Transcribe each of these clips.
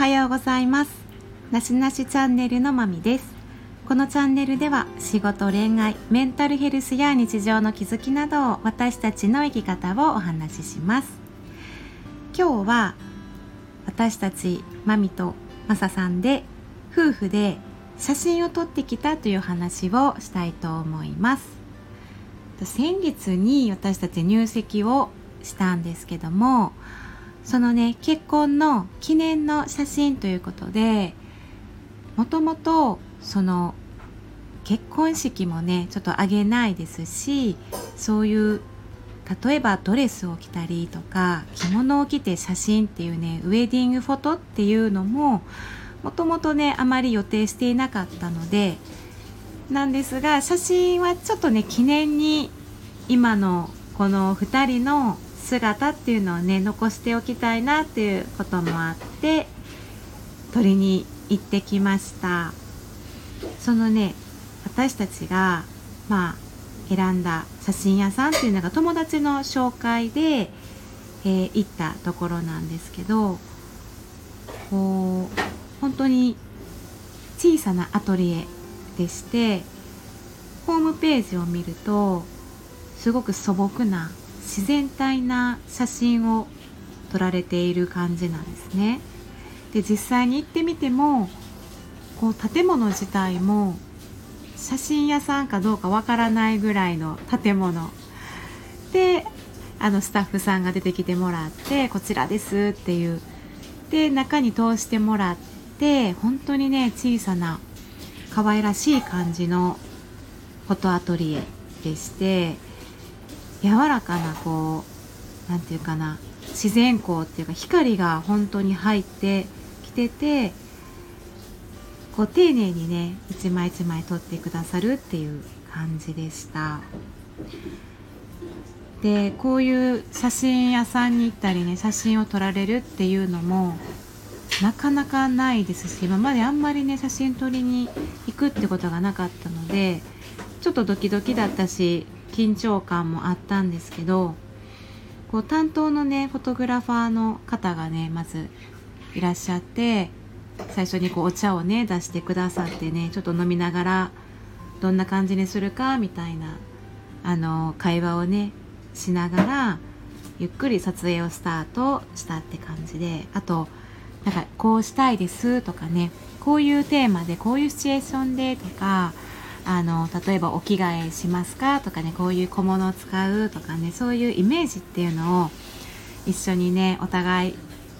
はようございます。なしなしチャンネルのまみです。このチャンネルでは仕事恋愛メンタルヘルスや日常の気づきなどを私たちの生き方をお話しします。今日は私たちまみとまささんで夫婦で写真を撮ってきたという話をしたいと思います。先月に私たち入籍をしたんですけどもそのね結婚の記念の写真ということでもともとその結婚式もねちょっとあげないですしそういう例えばドレスを着たりとか着物を着て写真っていうねウェディングフォトっていうのももともとねあまり予定していなかったのでなんですが写真はちょっとね記念に今のこの2人の姿っていうのをね残しておきたいなっていうこともあって撮りに行ってきました。そのね私たちがまあ選んだ写真屋さんっていうのが友達の紹介で、えー、行ったところなんですけどこう本当に小さなアトリエでしてホームページを見るとすごく素朴な自然体な写真を撮られている感じなんですね。で実際に行ってみてもこう建物自体も写真屋さんかどうかわからないぐらいの建物であのスタッフさんが出てきてもらってこちらですっていうで中に通してもらって本当にね小さな可愛らしい感じのフォトアトリエでして柔らかなこう何て言うかな自然光っていうか光が本当に入ってきててこう丁寧にね一枚一枚撮ってくださるっていう感じでした。でこういう写真屋さんに行ったりね写真を撮られるっていうのもなかなかないですし今まであんまりね写真撮りに行くってことがなかったのでちょっとドキドキだったし緊張感もあったんですけどこう担当のねフォトグラファーの方がねまずいらっしゃって最初にこうお茶をね出してくださってねちょっと飲みながらどんな感じにするかみたいなあの会話をねしながらゆっくり撮影をスタートしたって感じであとなんかこうしたいですとかねこういうテーマでこういうシチュエーションでとかあの例えばお着替えしますかとかねこういう小物を使うとかねそういうイメージっていうのを一緒にねお互い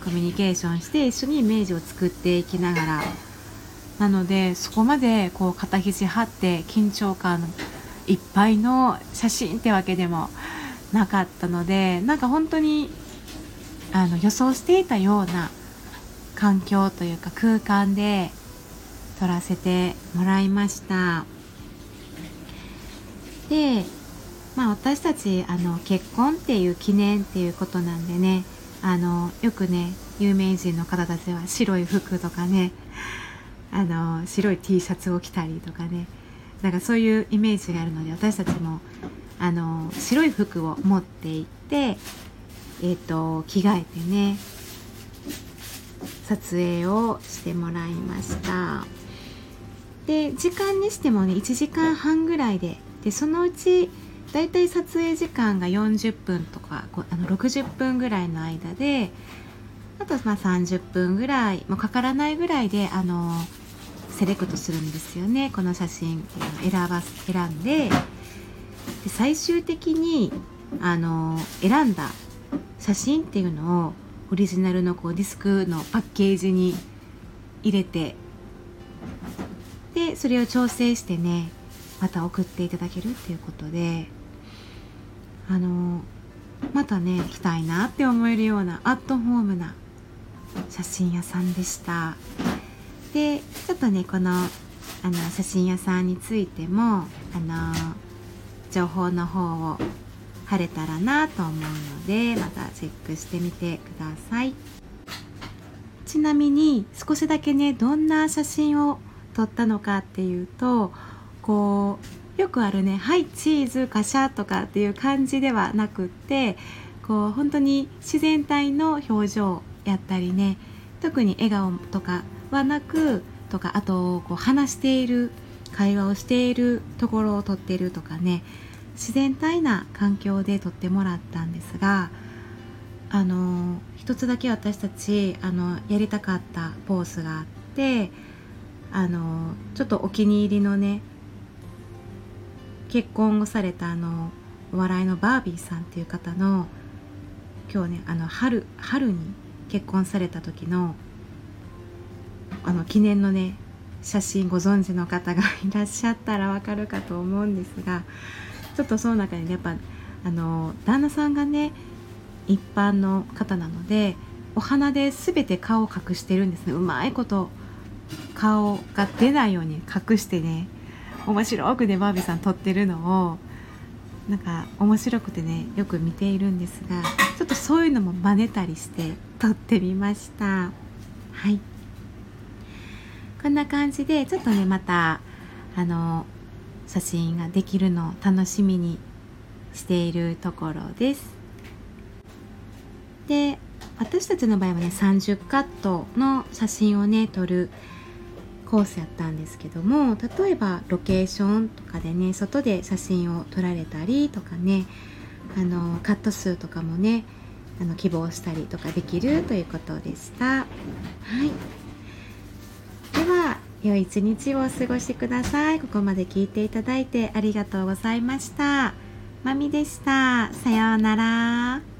コミュニケーションして一緒にイメージを作っていきながら。なのでそこまでこう肩肘張って緊張感いっぱいの写真ってわけでもなかったのでなんか本当にあの予想していたような環境というか空間で撮らせてもらいました。でまあ私たちあの結婚っていう記念っていうことなんでねあのよくね有名人の方たちは白い服とかねあの白い T シャツを着たりとかねなんかそういうイメージがあるので私たちもあの白い服を持って行って、えーと、着替えてね撮影をしてもらいました。で時間にしてもね1時間半ぐらいででそのうちだいたい撮影時間が40分とかあの60分ぐらいの間であとまあ30分ぐらいもうかからないぐらいであのセレクトするんですよね。この写真選ば選んでで最終的にあの選んだ写真っていうのをオリジナルのこうディスクのパッケージに入れてでそれを調整してねまた送っていただけるっていうことであのまたね来たいなって思えるようなアットホームな写真屋さんでした。でちょっとねこのあの写真屋さんについてもあの情報の方を貼れたらなと思うのでまたチェックしてみてください。ちなみに少しだけねどんな写真を撮ったのかっていうとこうよくあるね「はいチーズカシャ」とかっていう感じではなくってこう本当に自然体の表情やったりね特に笑顔とかはなくとかあとこう話している会話をしているところを撮ってるとかね自然体な環境で撮ってもらったんですがあの一つだけ私たちあのやりたかったポーズがあってあのちょっとお気に入りのね結婚をされたあのお笑いのバービーさんっていう方の今日ねあの春春に結婚された時のあの記念のね写真ご存知の方がいらっしゃったらわかるかと思うんですがちょっとその中にねやっぱあの旦那さんがね一般の方なのでお花で全て顔を隠してるんですね。うまいこと顔が出ないように隠してね面白くねバービーさん撮ってるのをなんか面白くてねよく見ているんですがちょっとそういうのも真似たりして撮ってみました。はい。こんな感じでちょっとねまたあの写真ができるのを楽しみにしているところです。で私たちの場合はね30カットの写真をね撮るコースやったんですけども例えばロケーションとかでね外で写真を撮られたりとかねあのカット数とかもねあの希望したりとかできるということでした。はい。では良い一日をお過ごしください。ここまで聞いていただいてありがとうございました。まみでした。さようなら。